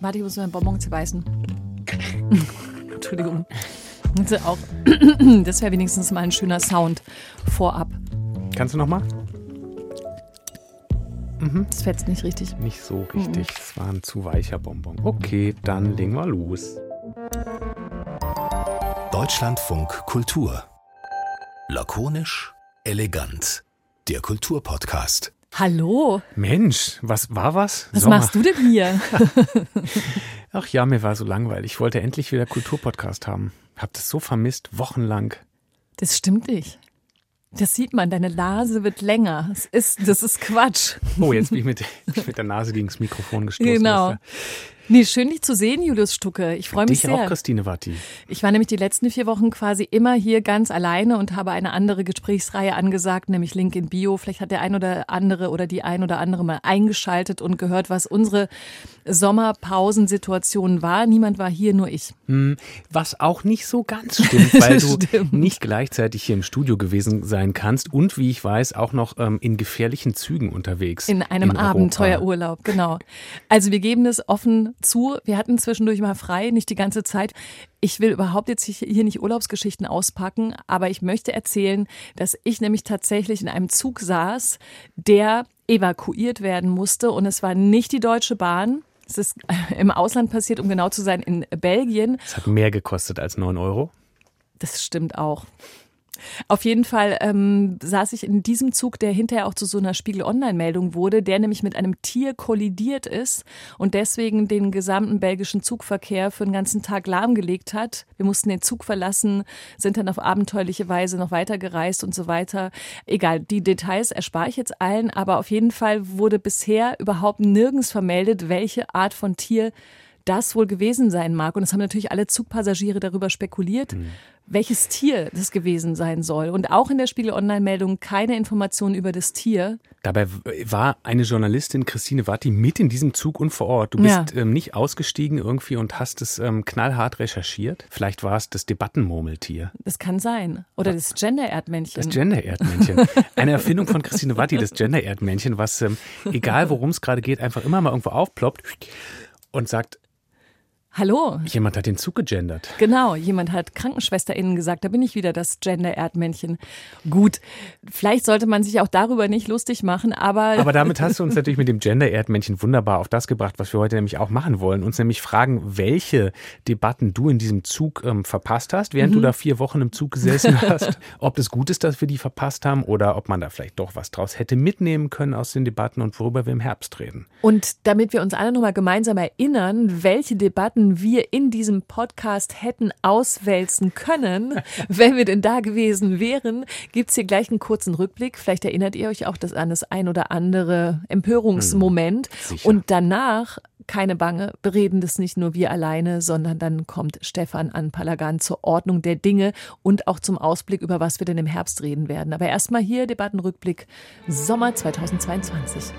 Warte, ich muss meinen Bonbon zerbeißen. Entschuldigung. Das, auch, das wäre wenigstens mal ein schöner Sound vorab. Kannst du noch mal? Mhm. Das fetzt nicht richtig. Nicht so richtig. Es mhm. war ein zu weicher Bonbon. Okay, dann legen wir los. Deutschlandfunk Kultur. Lakonisch, elegant. Der Kulturpodcast. Hallo. Mensch, was war was? Was Sommer. machst du denn hier? Ach ja, mir war so langweilig. Ich wollte endlich wieder Kulturpodcast haben. Hab das so vermisst, wochenlang. Das stimmt nicht. Das sieht man, deine Nase wird länger. Das ist, das ist Quatsch. Oh, jetzt bin ich mit, mit der Nase gegen das Mikrofon gestoßen. Genau. Nee, schön dich zu sehen, Julius Stucke. Ich freue mich Dich sehr. auch, Christine Watti. Ich war nämlich die letzten vier Wochen quasi immer hier ganz alleine und habe eine andere Gesprächsreihe angesagt, nämlich Link in Bio. Vielleicht hat der ein oder andere oder die ein oder andere mal eingeschaltet und gehört, was unsere Sommerpausensituation war. Niemand war hier, nur ich. Hm, was auch nicht so ganz stimmt, weil du stimmt. nicht gleichzeitig hier im Studio gewesen sein kannst und, wie ich weiß, auch noch ähm, in gefährlichen Zügen unterwegs. In einem in Abenteuerurlaub, genau. Also wir geben es offen zu. Wir hatten zwischendurch mal frei, nicht die ganze Zeit. Ich will überhaupt jetzt hier nicht Urlaubsgeschichten auspacken, aber ich möchte erzählen, dass ich nämlich tatsächlich in einem Zug saß, der evakuiert werden musste und es war nicht die Deutsche Bahn. Es ist im Ausland passiert, um genau zu sein, in Belgien. Es hat mehr gekostet als 9 Euro. Das stimmt auch. Auf jeden Fall ähm, saß ich in diesem Zug, der hinterher auch zu so einer Spiegel-Online-Meldung wurde, der nämlich mit einem Tier kollidiert ist und deswegen den gesamten belgischen Zugverkehr für den ganzen Tag lahmgelegt hat. Wir mussten den Zug verlassen, sind dann auf abenteuerliche Weise noch weitergereist und so weiter. Egal, die Details erspare ich jetzt allen, aber auf jeden Fall wurde bisher überhaupt nirgends vermeldet, welche Art von Tier das wohl gewesen sein mag. Und es haben natürlich alle Zugpassagiere darüber spekuliert. Mhm welches Tier das gewesen sein soll. Und auch in der Spiegel Online-Meldung keine Informationen über das Tier. Dabei war eine Journalistin, Christine Watti, mit in diesem Zug und vor Ort. Du bist ja. ähm, nicht ausgestiegen irgendwie und hast es ähm, knallhart recherchiert. Vielleicht war es das Debattenmurmeltier. Das kann sein. Oder das Gender-Erdmännchen. Das Gender-Erdmännchen. Eine Erfindung von Christine Watti, das Gender-Erdmännchen, was, ähm, egal worum es gerade geht, einfach immer mal irgendwo aufploppt und sagt, Hallo. Jemand hat den Zug gegendert. Genau, jemand hat KrankenschwesterInnen gesagt, da bin ich wieder das Gender-Erdmännchen. Gut, vielleicht sollte man sich auch darüber nicht lustig machen, aber. Aber damit hast du uns natürlich mit dem Gender-Erdmännchen wunderbar auf das gebracht, was wir heute nämlich auch machen wollen. Uns nämlich fragen, welche Debatten du in diesem Zug ähm, verpasst hast, während mhm. du da vier Wochen im Zug gesessen hast. ob es gut ist, dass wir die verpasst haben oder ob man da vielleicht doch was draus hätte mitnehmen können aus den Debatten und worüber wir im Herbst reden. Und damit wir uns alle nochmal gemeinsam erinnern, welche Debatten wir in diesem Podcast hätten auswälzen können, wenn wir denn da gewesen wären, gibt es hier gleich einen kurzen Rückblick. Vielleicht erinnert ihr euch auch das an das ein oder andere Empörungsmoment. Hm, und danach keine Bange, bereden das nicht nur wir alleine, sondern dann kommt Stefan an Palagan zur Ordnung der Dinge und auch zum Ausblick, über was wir denn im Herbst reden werden. Aber erstmal hier Debattenrückblick Sommer 2022.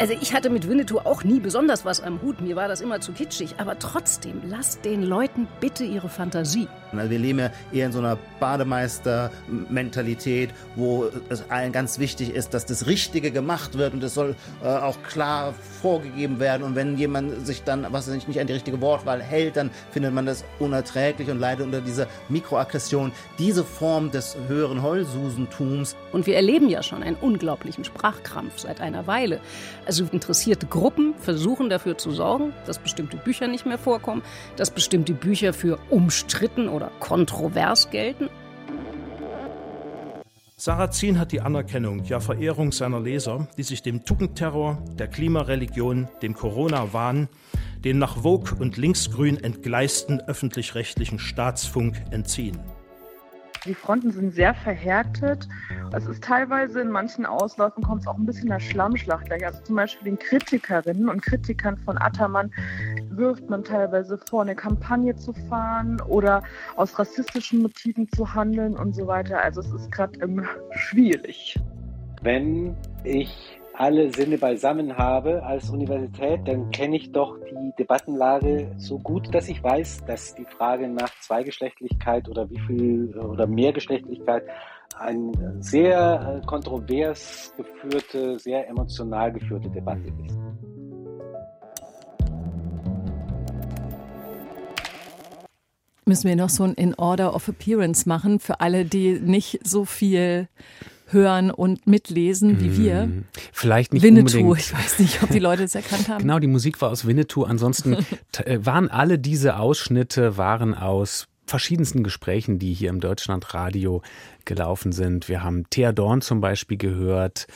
Also ich hatte mit Winnetou auch nie besonders was am Hut. Mir war das immer zu kitschig. Aber trotzdem, lasst den Leuten bitte ihre Fantasie. Also wir leben ja eher in so einer Bademeister-Mentalität, wo es allen ganz wichtig ist, dass das Richtige gemacht wird und es soll äh, auch klar vorgegeben werden. Und wenn jemand sich dann, was nicht, nicht an die richtige Wortwahl hält, dann findet man das unerträglich und leidet unter dieser Mikroaggression. Diese Form des höheren Heulsusentums. Und wir erleben ja schon einen unglaublichen Sprachkrampf seit einer Weile. Also interessierte Gruppen versuchen dafür zu sorgen, dass bestimmte Bücher nicht mehr vorkommen, dass bestimmte Bücher für umstritten oder kontrovers gelten. Sarrazin hat die Anerkennung, ja Verehrung seiner Leser, die sich dem Tugendterror, der Klimareligion, dem Corona-Wahn, den nach Vogue und linksgrün entgleisten öffentlich-rechtlichen Staatsfunk entziehen. Die Fronten sind sehr verhärtet. Es ist teilweise in manchen Ausläufen kommt es auch ein bisschen nach Schlammschlacht gleich. Also zum Beispiel den Kritikerinnen und Kritikern von Ataman wirft man teilweise vor, eine Kampagne zu fahren oder aus rassistischen Motiven zu handeln und so weiter. Also es ist gerade ähm, schwierig. Wenn ich alle Sinne beisammen habe als Universität, dann kenne ich doch die Debattenlage so gut, dass ich weiß, dass die Frage nach Zweigeschlechtlichkeit oder wie viel oder Mehrgeschlechtlichkeit eine sehr äh, kontrovers geführte, sehr emotional geführte Debatte ist. Müssen wir noch so ein In Order of Appearance machen für alle, die nicht so viel hören und mitlesen wie wir. Hm, vielleicht nicht Winnetou, unbedingt. ich weiß nicht, ob die Leute es erkannt haben. Genau, die Musik war aus Winnetou. Ansonsten äh, waren alle diese Ausschnitte waren aus verschiedensten Gesprächen, die hier im Deutschlandradio gelaufen sind. Wir haben Thea Dorn zum Beispiel gehört.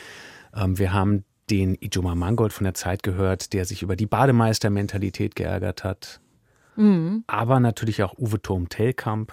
Ähm, wir haben den Ijoma Mangold von der Zeit gehört, der sich über die Bademeistermentalität geärgert hat. Mhm. Aber natürlich auch Uwe Turm-Telkamp.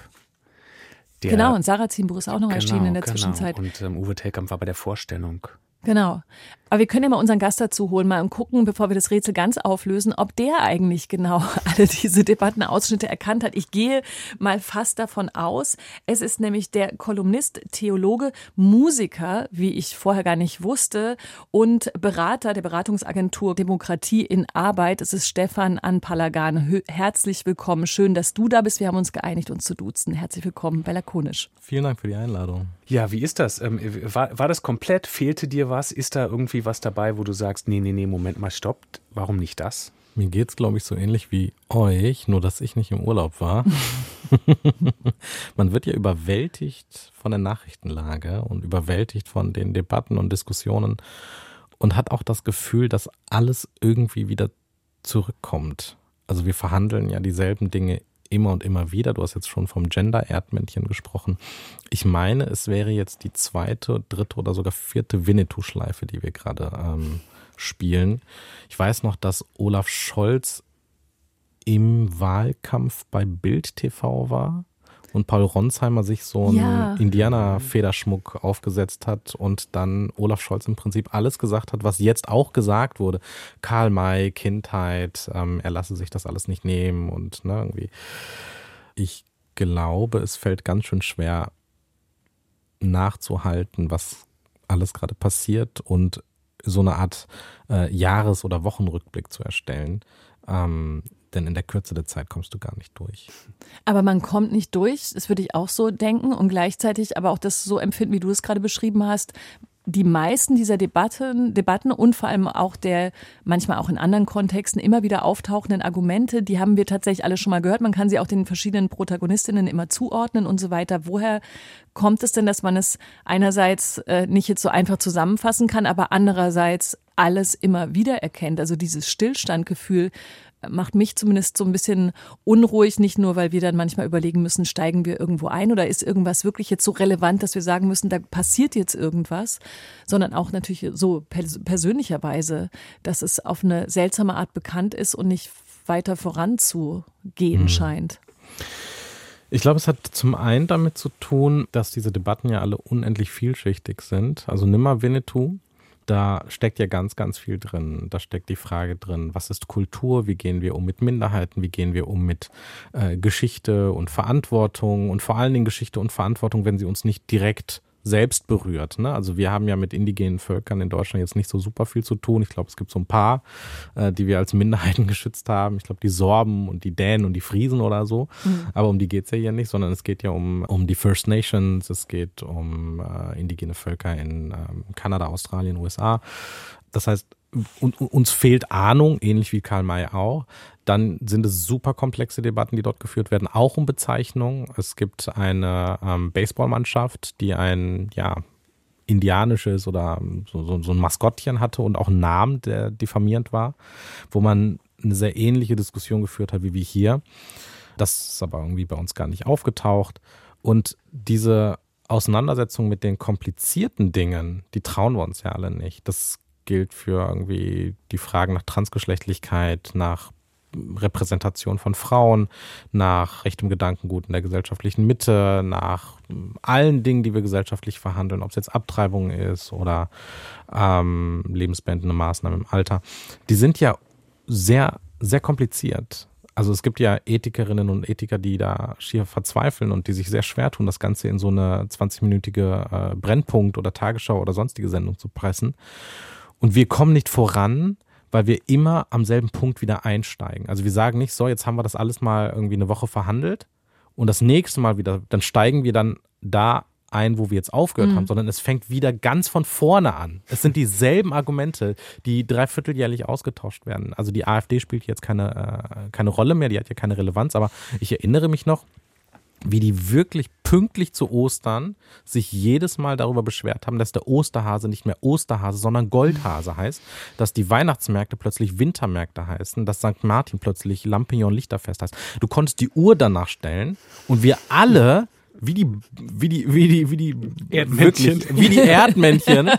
Der- Genau, und Sarah Zienbuch ist auch noch erschienen in der genau. Zwischenzeit. Und ähm, Uwe Telkamp war bei der Vorstellung. Genau. Aber wir können ja mal unseren Gast dazu holen, mal und gucken, bevor wir das Rätsel ganz auflösen, ob der eigentlich genau alle diese Debattenausschnitte erkannt hat. Ich gehe mal fast davon aus. Es ist nämlich der Kolumnist, Theologe, Musiker, wie ich vorher gar nicht wusste, und Berater der Beratungsagentur Demokratie in Arbeit. Es ist Stefan Anpalagan. Herzlich willkommen. Schön, dass du da bist. Wir haben uns geeinigt, uns zu duzen. Herzlich willkommen bei Lakonisch. Vielen Dank für die Einladung. Ja, wie ist das? Ähm, war, war das komplett? Fehlte dir was? Ist da irgendwie was dabei, wo du sagst, nee, nee, nee, Moment mal, stoppt. Warum nicht das? Mir geht's, glaube ich, so ähnlich wie euch, nur dass ich nicht im Urlaub war. Man wird ja überwältigt von der Nachrichtenlage und überwältigt von den Debatten und Diskussionen und hat auch das Gefühl, dass alles irgendwie wieder zurückkommt. Also wir verhandeln ja dieselben Dinge immer und immer wieder. Du hast jetzt schon vom Gender-Erdmännchen gesprochen. Ich meine, es wäre jetzt die zweite, dritte oder sogar vierte Winnetou-Schleife, die wir gerade ähm, spielen. Ich weiß noch, dass Olaf Scholz im Wahlkampf bei Bild TV war und Paul Ronsheimer sich so einen Ja. Indianer-Federschmuck aufgesetzt hat und dann Olaf Scholz im Prinzip alles gesagt hat, was jetzt auch gesagt wurde. Karl May, Kindheit, ähm, er lasse sich das alles nicht nehmen und ne, irgendwie. Ich glaube, es fällt ganz schön schwer nachzuhalten, was alles gerade passiert und so eine Art äh, Jahres- oder Wochenrückblick zu erstellen. Ähm, denn in der Kürze der Zeit kommst du gar nicht durch. Aber man kommt nicht durch, das würde ich auch so denken und gleichzeitig aber auch das so empfinden, wie du es gerade beschrieben hast. Die meisten dieser Debatten, Debatten und vor allem auch der manchmal auch in anderen Kontexten immer wieder auftauchenden Argumente, die haben wir tatsächlich alle schon mal gehört. Man kann sie auch den verschiedenen Protagonistinnen immer zuordnen und so weiter. Woher kommt es denn, dass man es einerseits äh, nicht jetzt so einfach zusammenfassen kann, aber andererseits alles immer wieder erkennt? Also dieses Stillstandgefühl macht mich zumindest so ein bisschen unruhig, nicht nur, weil wir dann manchmal überlegen müssen, steigen wir irgendwo ein oder ist irgendwas wirklich jetzt so relevant, dass wir sagen müssen, da passiert jetzt irgendwas, sondern auch natürlich so pers persönlicherweise, dass es auf eine seltsame Art bekannt ist und nicht weiter voranzugehen scheint. Ich glaube, es hat zum einen damit zu tun, dass diese Debatten ja alle unendlich vielschichtig sind. Also nimmer Winnetou. Da steckt ja ganz, ganz viel drin. Da steckt die Frage drin, was ist Kultur, wie gehen wir um mit Minderheiten, wie gehen wir um mit äh, Geschichte und Verantwortung? Und vor allen Dingen Geschichte und Verantwortung, wenn sie uns nicht direkt selbst berührt. Ne? Also wir haben ja mit indigenen Völkern in Deutschland jetzt nicht so super viel zu tun. Ich glaube, es gibt so ein paar, äh, die wir als Minderheiten geschützt haben. Ich glaube, die Sorben und die Dänen und die Friesen oder so. Aber um die geht's ja hier nicht, sondern es geht ja um, um die First Nations, es geht um äh, indigene Völker in ähm, Kanada, Australien, USA. Das heißt, und, uns fehlt Ahnung, ähnlich wie Karl May auch. Dann sind es super komplexe Debatten, die dort geführt werden, auch um Bezeichnung. Es gibt eine ähm, Baseballmannschaft, die ein, ja, indianisches oder so, so, so ein Maskottchen hatte und auch einen Namen, der diffamierend war, wo man eine sehr ähnliche Diskussion geführt hat wie wir hier. Das ist aber irgendwie bei uns gar nicht aufgetaucht. Und diese Auseinandersetzung mit den komplizierten Dingen, die trauen wir uns ja alle nicht. Das gilt für irgendwie die Fragen nach Transgeschlechtlichkeit, nach Repräsentation von Frauen, nach rechtem Gedankengut in der gesellschaftlichen Mitte, nach allen Dingen, die wir gesellschaftlich verhandeln, ob es jetzt Abtreibung ist oder ähm, lebensbeendende Maßnahmen im Alter. Die sind ja sehr, sehr kompliziert. Also es gibt ja Ethikerinnen und Ethiker, die da schier verzweifeln und die sich sehr schwer tun, das Ganze in so eine 20-minütige äh, Brennpunkt oder Tagesschau oder sonstige Sendung zu pressen. Und wir kommen nicht voran, weil wir immer am selben Punkt wieder einsteigen. Also wir sagen nicht, so, jetzt haben wir das alles mal irgendwie eine Woche verhandelt und das nächste Mal wieder, dann steigen wir dann da ein, wo wir jetzt aufgehört mhm. haben, sondern es fängt wieder ganz von vorne an. Es sind dieselben Argumente, die dreivierteljährlich ausgetauscht werden. Also die AfD spielt jetzt keine, äh, keine Rolle mehr, die hat ja keine Relevanz, aber ich erinnere mich noch, wie die wirklich pünktlich zu Ostern sich jedes Mal darüber beschwert haben, dass der Osterhase nicht mehr Osterhase, sondern Goldhase heißt, dass die Weihnachtsmärkte plötzlich Wintermärkte heißen, dass St. Martin plötzlich Lampion Lichterfest heißt. Du konntest die Uhr danach stellen und wir alle wie die, wie die, wie die, wie die Erdmännchen, wirklich, wie die Erdmännchen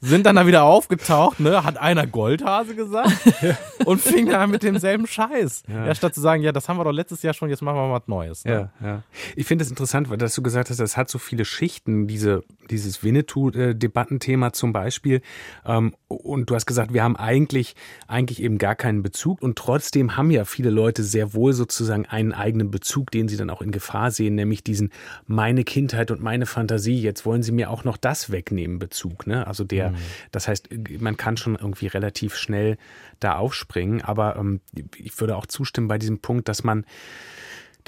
sind dann da wieder aufgetaucht, ne? Hat einer Goldhase gesagt und fing dann mit demselben Scheiß. Ja. ja. statt zu sagen, ja, das haben wir doch letztes Jahr schon, jetzt machen wir mal was Neues. Ne? Ja, ja. Ich finde es interessant, weil dass du gesagt hast, das hat so viele Schichten, diese, dieses Winnetou-Debattenthema zum Beispiel. Ähm, und du hast gesagt, wir haben eigentlich, eigentlich eben gar keinen Bezug und trotzdem haben ja viele Leute sehr wohl sozusagen einen eigenen Bezug, den sie dann auch in Gefahr sehen, nämlich diesen meine Kindheit und meine Fantasie, jetzt wollen sie mir auch noch das wegnehmen, Bezug. Ne? Also der, mhm. das heißt, man kann schon irgendwie relativ schnell da aufspringen, aber ähm, ich würde auch zustimmen bei diesem Punkt, dass man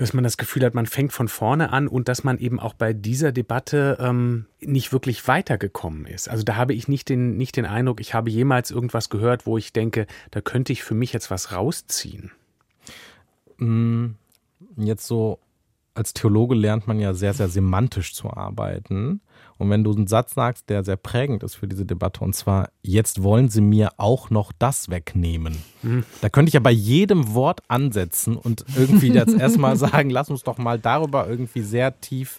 dass man das Gefühl hat, man fängt von vorne an und dass man eben auch bei dieser Debatte ähm, nicht wirklich weitergekommen ist. Also da habe ich nicht den, nicht den Eindruck, ich habe jemals irgendwas gehört, wo ich denke, da könnte ich für mich jetzt was rausziehen. Mm, jetzt so als Theologe lernt man ja sehr, sehr semantisch zu arbeiten. Und wenn du einen Satz sagst, der sehr prägend ist für diese Debatte, und zwar, jetzt wollen sie mir auch noch das wegnehmen. Mhm. Da könnte ich ja bei jedem Wort ansetzen und irgendwie jetzt erstmal sagen, lass uns doch mal darüber irgendwie sehr tief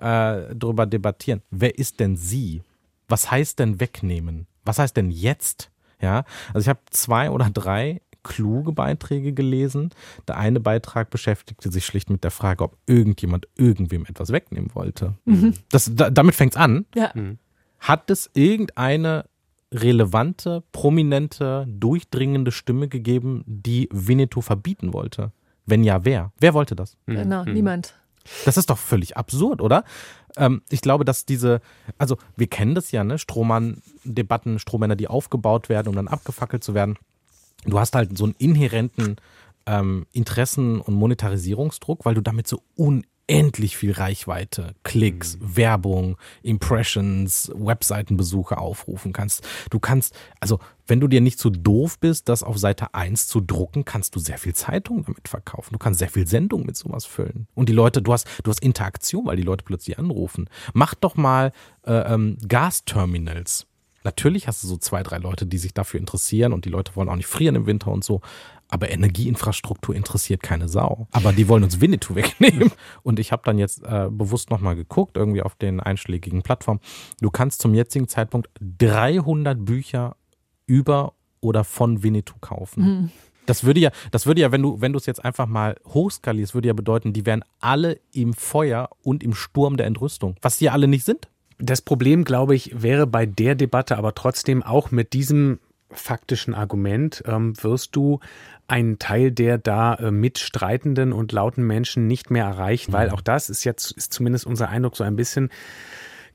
äh, drüber debattieren. Wer ist denn sie? Was heißt denn wegnehmen? Was heißt denn jetzt? Ja, also ich habe zwei oder drei kluge Beiträge gelesen. Der eine Beitrag beschäftigte sich schlicht mit der Frage, ob irgendjemand irgendwem etwas wegnehmen wollte. Mhm. Das, da, damit fängt es an. Ja. Mhm. Hat es irgendeine relevante, prominente, durchdringende Stimme gegeben, die Winnetou verbieten wollte? Wenn ja, wer? Wer wollte das? Mhm. Genau, mhm. niemand. Das ist doch völlig absurd, oder? Ähm, ich glaube, dass diese, also wir kennen das ja, ne? Strohmann-Debatten, Strohmänner, die aufgebaut werden, um dann abgefackelt zu werden du hast halt so einen inhärenten ähm, Interessen- und Monetarisierungsdruck, weil du damit so unendlich viel Reichweite, Klicks, mhm. Werbung, Impressions, Webseitenbesuche aufrufen kannst. Du kannst, also wenn du dir nicht so doof bist, das auf Seite 1 zu drucken, kannst du sehr viel Zeitung damit verkaufen. Du kannst sehr viel Sendung mit sowas füllen. Und die Leute, du hast, du hast Interaktion, weil die Leute plötzlich anrufen. Mach doch mal äh, ähm, Gasterminals Natürlich hast du so zwei, drei Leute, die sich dafür interessieren und die Leute wollen auch nicht frieren im Winter und so. Aber Energieinfrastruktur interessiert keine Sau. Aber die wollen uns Winnetou wegnehmen. Und ich habe dann jetzt äh, bewusst nochmal geguckt, irgendwie auf den einschlägigen Plattformen. Du kannst zum jetzigen Zeitpunkt 300 Bücher über oder von Winnetou kaufen. Mhm. Das würde ja, das würde ja, wenn du, wenn du es jetzt einfach mal hochskalierst, würde ja bedeuten, die wären alle im Feuer und im Sturm der Entrüstung. Was die ja alle nicht sind. Das Problem, glaube ich, wäre bei der Debatte aber trotzdem auch mit diesem faktischen Argument ähm, wirst du einen Teil der da äh, mitstreitenden und lauten Menschen nicht mehr erreichen, weil mhm. auch das ist jetzt ist zumindest unser Eindruck so ein bisschen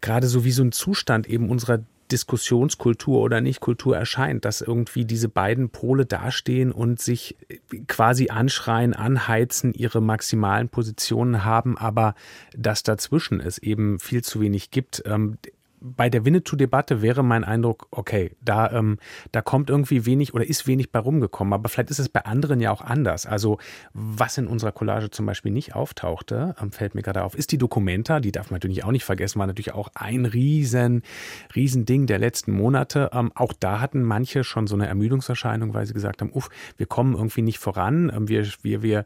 gerade so wie so ein Zustand eben unserer Diskussionskultur oder Nicht-Kultur erscheint, dass irgendwie diese beiden Pole dastehen und sich quasi anschreien, anheizen, ihre maximalen Positionen haben, aber dass dazwischen es eben viel zu wenig gibt. Bei der Winnetou-Debatte wäre mein Eindruck, okay, da, ähm, da kommt irgendwie wenig oder ist wenig bei rumgekommen. Aber vielleicht ist es bei anderen ja auch anders. Also, was in unserer Collage zum Beispiel nicht auftauchte, ähm, fällt mir gerade auf, ist die Dokumenta. Die darf man natürlich auch nicht vergessen, war natürlich auch ein riesen, riesen Ding der letzten Monate. Ähm, auch da hatten manche schon so eine Ermüdungserscheinung, weil sie gesagt haben, uff, wir kommen irgendwie nicht voran. Ähm, wir, wir, wir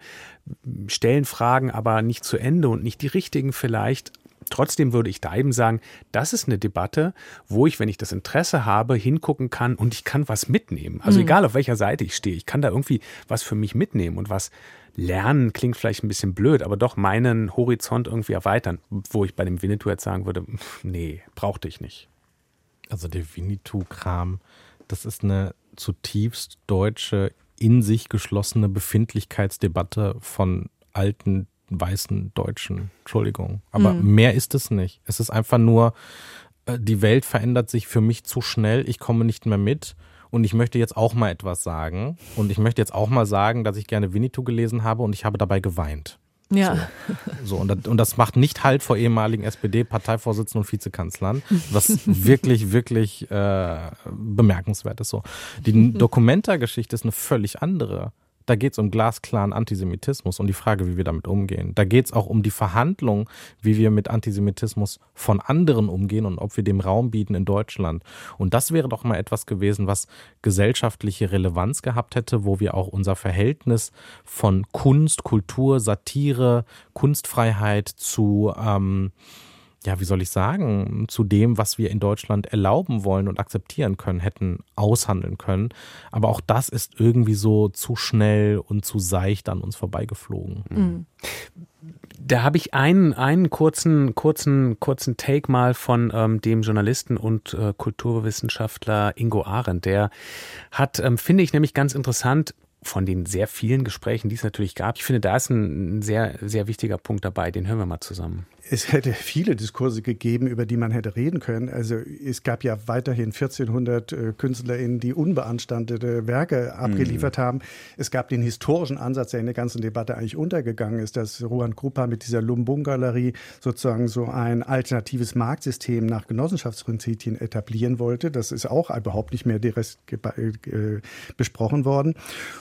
stellen Fragen, aber nicht zu Ende und nicht die richtigen vielleicht. Trotzdem würde ich da eben sagen, das ist eine Debatte, wo ich, wenn ich das Interesse habe, hingucken kann und ich kann was mitnehmen. Also mhm. egal auf welcher Seite ich stehe, ich kann da irgendwie was für mich mitnehmen und was lernen klingt vielleicht ein bisschen blöd, aber doch meinen Horizont irgendwie erweitern, wo ich bei dem Winnetou jetzt sagen würde, nee, brauchte ich nicht. Also der Winnetou-Kram, das ist eine zutiefst deutsche, in sich geschlossene Befindlichkeitsdebatte von alten weißen Deutschen. Entschuldigung. Aber mhm. mehr ist es nicht. Es ist einfach nur äh, die Welt verändert sich für mich zu schnell, ich komme nicht mehr mit und ich möchte jetzt auch mal etwas sagen. Und ich möchte jetzt auch mal sagen, dass ich gerne Winnetou gelesen habe und ich habe dabei geweint. Ja. So, so und, das, und, das, macht nicht halt vor ehemaligen SPD-Parteivorsitzenden und Vizekanzlern, was wirklich, wirklich äh, bemerkenswert ist. So. Die Dokumenta-Geschichte ist eine völlig andere. Da geht es um glasklaren Antisemitismus und die Frage, wie wir damit umgehen. Da geht es auch um die Verhandlung, wie wir mit Antisemitismus von anderen umgehen und ob wir dem Raum bieten in Deutschland. Und das wäre doch mal etwas gewesen, was gesellschaftliche Relevanz gehabt hätte, wo wir auch unser Verhältnis von Kunst, Kultur, Satire, Kunstfreiheit zu ähm, ja, wie soll ich sagen, zu dem, was wir in Deutschland erlauben wollen und akzeptieren können, hätten aushandeln können. Aber auch das ist irgendwie so zu schnell und zu seicht an uns vorbeigeflogen. Mhm. Da habe ich einen, einen kurzen, kurzen, kurzen Take mal von ähm, dem Journalisten und äh, Kulturwissenschaftler Ingo Arendt. Der hat, ähm, finde ich nämlich ganz interessant, von den sehr vielen Gesprächen, die es natürlich gab. Ich finde, da ist ein sehr, sehr wichtiger Punkt dabei. Den hören wir mal zusammen es hätte viele Diskurse gegeben, über die man hätte reden können. Also es gab ja weiterhin 1400 äh, KünstlerInnen, die unbeanstandete Werke abgeliefert mhm. haben. Es gab den historischen Ansatz, der in der ganzen Debatte eigentlich untergegangen ist, dass Ruan Krupa mit dieser Lumbung-Galerie sozusagen so ein alternatives Marktsystem nach Genossenschaftsprinzipien etablieren wollte. Das ist auch überhaupt nicht mehr direkt äh, besprochen worden.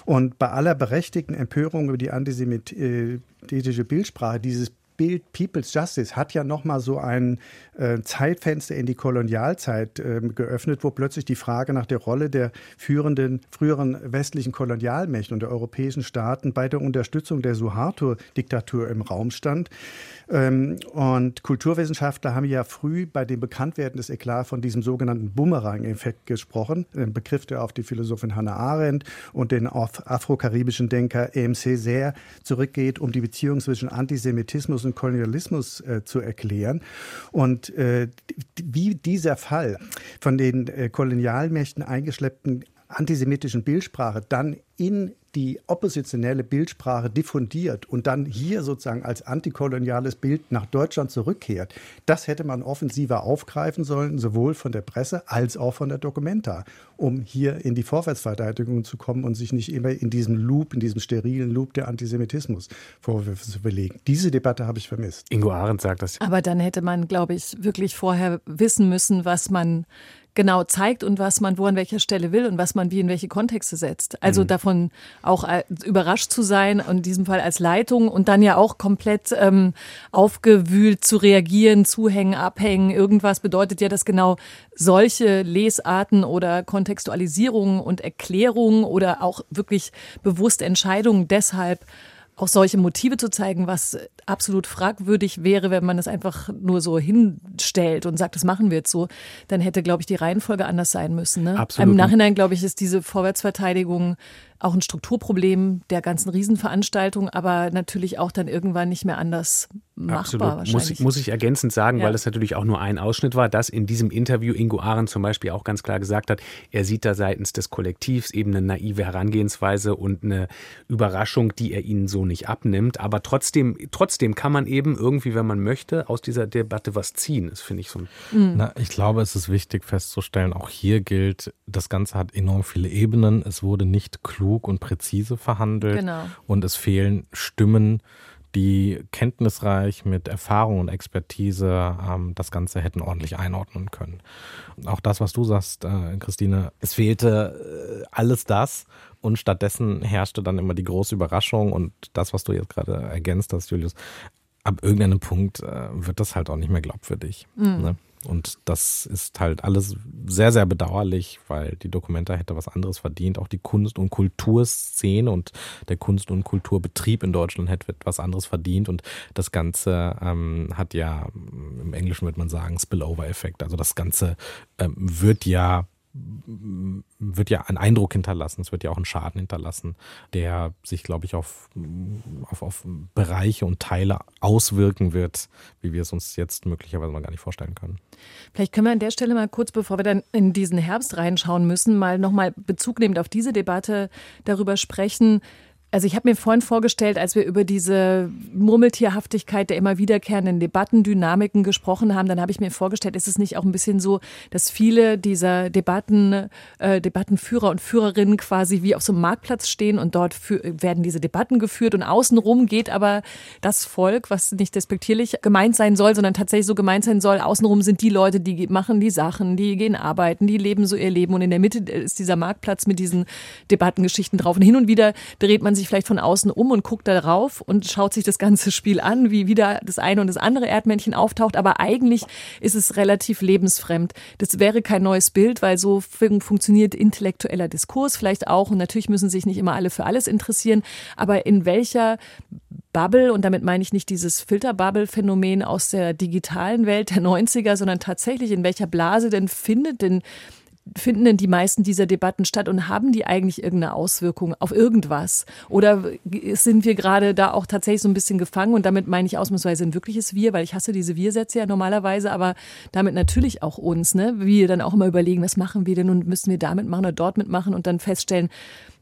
Und bei aller berechtigten Empörung über die antisemitische Bildsprache, dieses Bild People's Justice hat ja nochmal so ein äh, Zeitfenster in die Kolonialzeit äh, geöffnet, wo plötzlich die Frage nach der Rolle der führenden früheren westlichen Kolonialmächte und der europäischen Staaten bei der Unterstützung der Suharto-Diktatur im Raum stand. Ähm, und Kulturwissenschaftler haben ja früh bei dem Bekanntwerden des Eklat von diesem sogenannten Boomerang-Effekt gesprochen, ein Begriff, der auf die Philosophin Hannah Arendt und den afrokaribischen Denker EMC sehr zurückgeht, um die Beziehung zwischen Antisemitismus und Kolonialismus äh, zu erklären. Und äh, wie dieser Fall von den äh, Kolonialmächten eingeschleppten antisemitischen Bildsprache dann in die oppositionelle Bildsprache diffundiert und dann hier sozusagen als antikoloniales Bild nach Deutschland zurückkehrt, das hätte man offensiver aufgreifen sollen, sowohl von der Presse als auch von der Documenta, um hier in die Vorwärtsverteidigung zu kommen und sich nicht immer in diesem Loop, in diesem sterilen Loop der Antisemitismus Vorwürfe zu belegen. Diese Debatte habe ich vermisst. Ingo Arendt sagt das. Aber dann hätte man, glaube ich, wirklich vorher wissen müssen, was man genau zeigt und was man wo an welcher Stelle will und was man wie in welche Kontexte setzt. Also mhm. davon auch äh, überrascht zu sein, in diesem Fall als Leitung und dann ja auch komplett ähm, aufgewühlt zu reagieren, zuhängen, abhängen. Irgendwas bedeutet ja, dass genau solche Lesarten oder Kontextualisierungen und Erklärungen oder auch wirklich bewusste Entscheidungen deshalb auch solche Motive zu zeigen, was absolut fragwürdig wäre, wenn man es einfach nur so hinstellt und sagt, das machen wir jetzt so, dann hätte, glaube ich, die Reihenfolge anders sein müssen. Ne? Absolut. Im Nachhinein, glaube ich, ist diese Vorwärtsverteidigung auch ein Strukturproblem der ganzen Riesenveranstaltung, aber natürlich auch dann irgendwann nicht mehr anders machbar Absolut. wahrscheinlich. Muss ich, muss ich ergänzend sagen, ja. weil das natürlich auch nur ein Ausschnitt war, dass in diesem Interview Ingo Arendt zum Beispiel auch ganz klar gesagt hat, er sieht da seitens des Kollektivs eben eine naive Herangehensweise und eine Überraschung, die er ihnen so nicht abnimmt. Aber trotzdem, trotzdem kann man eben irgendwie, wenn man möchte, aus dieser Debatte was ziehen. Das finde ich so. Mhm. Na, ich glaube, es ist wichtig festzustellen, auch hier gilt, das Ganze hat enorm viele Ebenen. Es wurde nicht klug klug und präzise verhandelt. Genau. Und es fehlen Stimmen, die kenntnisreich mit Erfahrung und Expertise ähm, das Ganze hätten ordentlich einordnen können. Auch das, was du sagst, äh, Christine, es fehlte äh, alles das und stattdessen herrschte dann immer die große Überraschung und das, was du jetzt gerade ergänzt hast, Julius, ab irgendeinem Punkt äh, wird das halt auch nicht mehr glaubwürdig. Mhm. Ne? Und das ist halt alles sehr, sehr bedauerlich, weil die Dokumenta hätte was anderes verdient. Auch die Kunst- und Kulturszene und der Kunst- und Kulturbetrieb in Deutschland hätte etwas anderes verdient. Und das Ganze ähm, hat ja, im Englischen würde man sagen, Spillover-Effekt. Also das Ganze ähm, wird ja wird ja einen Eindruck hinterlassen, es wird ja auch einen Schaden hinterlassen, der sich, glaube ich, auf, auf, auf Bereiche und Teile auswirken wird, wie wir es uns jetzt möglicherweise noch gar nicht vorstellen können. Vielleicht können wir an der Stelle mal kurz, bevor wir dann in diesen Herbst reinschauen müssen, mal nochmal Bezug nehmend auf diese Debatte darüber sprechen, Also ich habe mir vorhin vorgestellt, als wir über diese Murmeltierhaftigkeit der immer wiederkehrenden Debatten, Dynamiken gesprochen haben, dann habe ich mir vorgestellt, ist es nicht auch ein bisschen so, dass viele dieser Debatten, äh, Debattenführer und Führerinnen quasi wie auf so einem Marktplatz stehen und dort für, werden diese Debatten geführt und außenrum geht aber das Volk, was nicht despektierlich gemeint sein soll, sondern tatsächlich so gemeint sein soll, außenrum sind die Leute, die machen die Sachen, die gehen arbeiten, die leben so ihr Leben und in der Mitte ist dieser Marktplatz mit diesen Debattengeschichten drauf. Und hin und wieder dreht man sich vielleicht von außen um und guckt da drauf und schaut sich das ganze Spiel an, wie wieder das eine und das andere Erdmännchen auftaucht. Aber eigentlich ist es relativ lebensfremd. Das wäre kein neues Bild, weil so funktioniert intellektueller Diskurs vielleicht auch. Und natürlich müssen sich nicht immer alle für alles interessieren. Aber in welcher Bubble, und damit meine ich nicht dieses Filterbubble-Phänomen aus der digitalen Welt der 90er, sondern tatsächlich in welcher Blase denn findet denn finden denn die meisten dieser Debatten statt und haben die eigentlich irgendeine Auswirkung auf irgendwas? Oder sind wir gerade da auch tatsächlich so ein bisschen gefangen? Und damit meine ich ausnahmsweise ein wirkliches Wir, weil ich hasse diese Wir-Sätze ja normalerweise, aber damit natürlich auch uns, ne? Wir dann auch immer überlegen, was machen wir denn und müssen wir damit machen oder dort mitmachen und dann feststellen,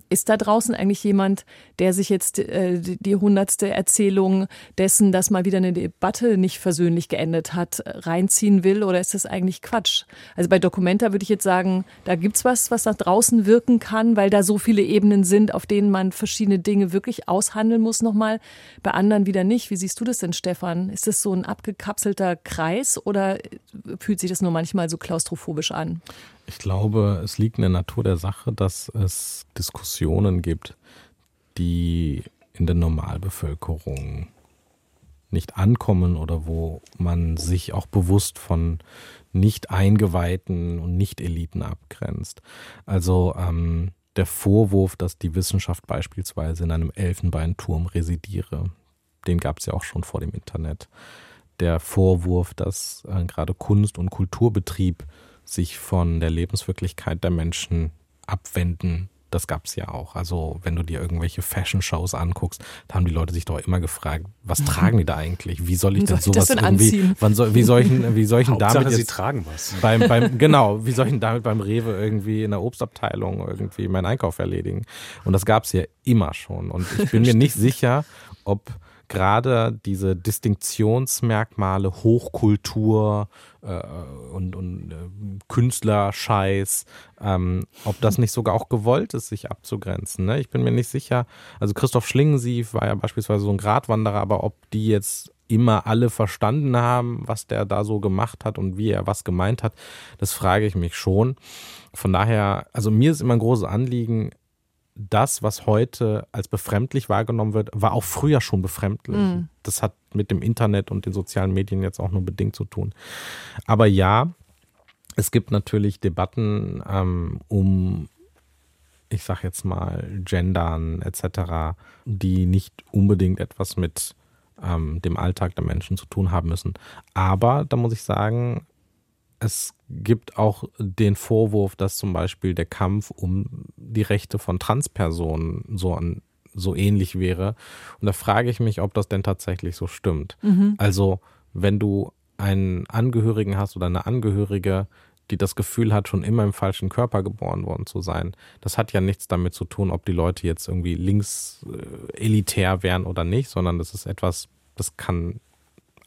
ist da draußen eigentlich jemand, der sich jetzt äh, die hundertste Erzählung dessen, dass mal wieder eine Debatte nicht versöhnlich geendet hat, reinziehen will? Oder ist das eigentlich Quatsch? Also bei Documenta würde ich jetzt sagen, da gibt's was, was da draußen wirken kann, weil da so viele Ebenen sind, auf denen man verschiedene Dinge wirklich aushandeln muss nochmal. Bei anderen wieder nicht. Wie siehst du das denn, Stefan? Ist das so ein abgekapselter Kreis oder fühlt sich das nur manchmal so klaustrophobisch an? Ich glaube, es liegt in der Natur der Sache, dass es Diskussionen gibt, die in der Normalbevölkerung nicht ankommen oder wo man sich auch bewusst von nicht Eingeweihten und Nicht-Eliten abgrenzt. Also ähm, der Vorwurf, dass die Wissenschaft beispielsweise in einem Elfenbeinturm residiere, den gab es ja auch schon vor dem Internet. Der Vorwurf, dass äh, gerade Kunst- und Kulturbetrieb sich von der Lebenswirklichkeit der Menschen abwenden. Das gab es ja auch. Also wenn du dir irgendwelche Fashion-Shows anguckst, da haben die Leute sich doch immer gefragt, was mhm. tragen die da eigentlich? Wie soll ich denn sowas denn irgendwie? Wann soll, wie soll ich, wie soll ich denn damit jetzt, sie tragen was. Beim, beim, genau, wie soll ich denn damit beim Rewe irgendwie in der Obstabteilung irgendwie meinen Einkauf erledigen? Und das gab es ja immer schon. Und ich bin mir nicht sicher, ob gerade diese Distinktionsmerkmale Hochkultur äh, und, und äh, Künstlerscheiß, ähm, ob das nicht sogar auch gewollt ist, sich abzugrenzen. Ne? Ich bin mir nicht sicher. Also Christoph Schlingensief war ja beispielsweise so ein Gratwanderer, aber ob die jetzt immer alle verstanden haben, was der da so gemacht hat und wie er was gemeint hat, das frage ich mich schon. Von daher, also mir ist immer ein großes Anliegen, das, was heute als befremdlich wahrgenommen wird, war auch früher schon befremdlich. Mhm. Das hat mit dem Internet und den sozialen Medien jetzt auch nur bedingt zu tun. Aber ja, es gibt natürlich Debatten ähm, um, ich sag jetzt mal, Gendern etc., die nicht unbedingt etwas mit ähm, dem Alltag der Menschen zu tun haben müssen. Aber da muss ich sagen, es gibt auch den Vorwurf, dass zum Beispiel der Kampf um die Rechte von Transpersonen so an so ähnlich wäre. Und da frage ich mich, ob das denn tatsächlich so stimmt. Mhm. Also, wenn du einen Angehörigen hast oder eine Angehörige, die das Gefühl hat, schon immer im falschen Körper geboren worden zu sein. Das hat ja nichts damit zu tun, ob die Leute jetzt irgendwie links äh, elitär wären oder nicht, sondern das ist etwas, das kann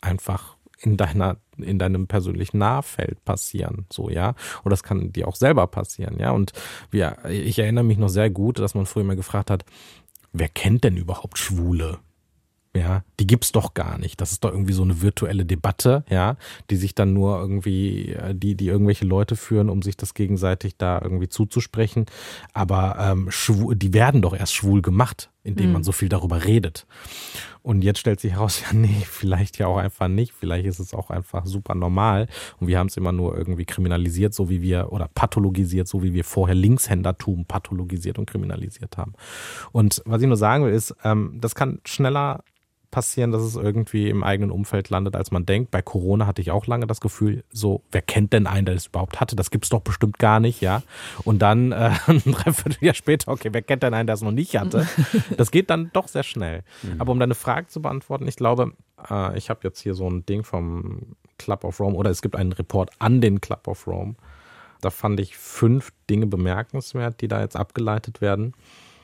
einfach in deiner in deinem persönlichen Nahfeld passieren, so ja, und das kann dir auch selber passieren, ja. Und wir, ich erinnere mich noch sehr gut, dass man früher mal gefragt hat, wer kennt denn überhaupt Schwule? Ja, die gibt's doch gar nicht. Das ist doch irgendwie so eine virtuelle Debatte, ja, die sich dann nur irgendwie, äh, die, die irgendwelche Leute führen, um sich das gegenseitig da irgendwie zuzusprechen. Aber ähm, schwul, die werden doch erst schwul gemacht, indem mhm. man so viel darüber redet. Und jetzt stellt sich heraus, ja, nee, vielleicht ja auch einfach nicht. Vielleicht ist es auch einfach super normal. Und wir haben es immer nur irgendwie kriminalisiert, so wie wir, oder pathologisiert, so wie wir vorher Linkshändertum pathologisiert und kriminalisiert haben. Und was ich nur sagen will, ist, ähm, das kann schneller passieren, dass es irgendwie im eigenen Umfeld landet, als man denkt. Bei Corona hatte ich auch lange das Gefühl, so, wer kennt denn einen, der das überhaupt hatte? Das gibt's doch bestimmt gar nicht, ja. Und dann äh, ein Dreivierteljahr später, okay, wer kennt denn einen, der es noch nicht hatte? Das geht dann doch sehr schnell. Mhm. Aber um deine Frage zu beantworten, ich glaube, äh, ich habe jetzt hier so ein Ding vom Club of Rome oder es gibt einen Report an den Club of Rome. Da fand ich fünf Dinge bemerkenswert, die da jetzt abgeleitet werden.